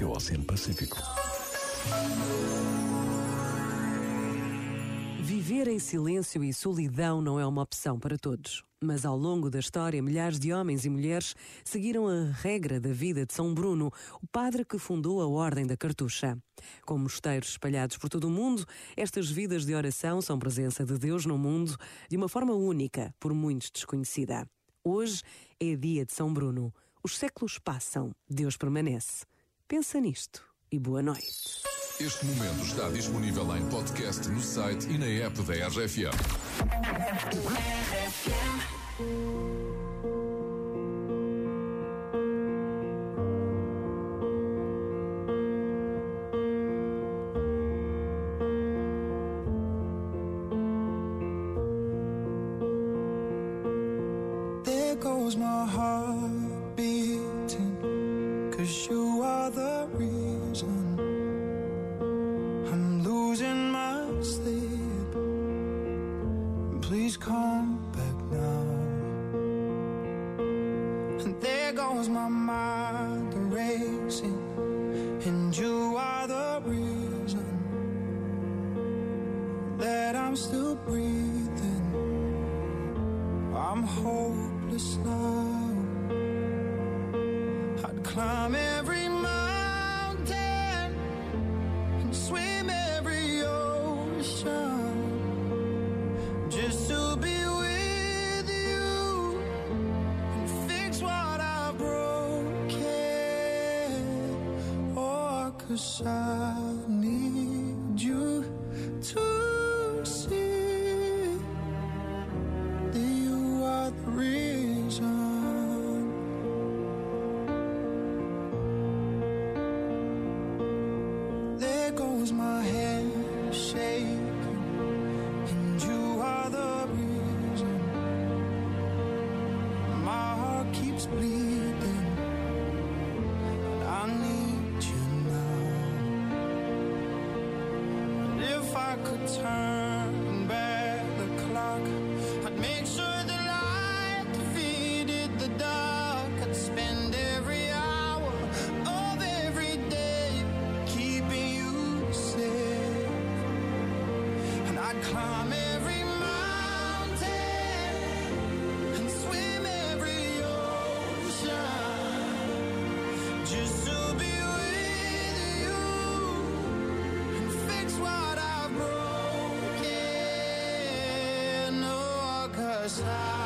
até ao Oceano Pacífico. Viver em silêncio e solidão não é uma opção para todos. Mas ao longo da história, milhares de homens e mulheres seguiram a regra da vida de São Bruno, o padre que fundou a Ordem da Cartucha. Com mosteiros espalhados por todo o mundo, estas vidas de oração são presença de Deus no mundo de uma forma única, por muitos desconhecida. Hoje é dia de São Bruno. Os séculos passam, Deus permanece. Pensa nisto e boa noite. Este momento está disponível em podcast no site e na app da RFM. There goes my heart beating, cause you Please come back now. And there goes my mind racing, and you are the reason that I'm still breathing. I'm hopeless now. I'd climb every just to be with you and fix what I broke. Oh, I need you to see that you are the reason. There goes my head I need you now. And if I could turn back the clock, I'd make sure the light defeated the dark. I'd spend every hour of every day keeping you safe. And I'd climb every what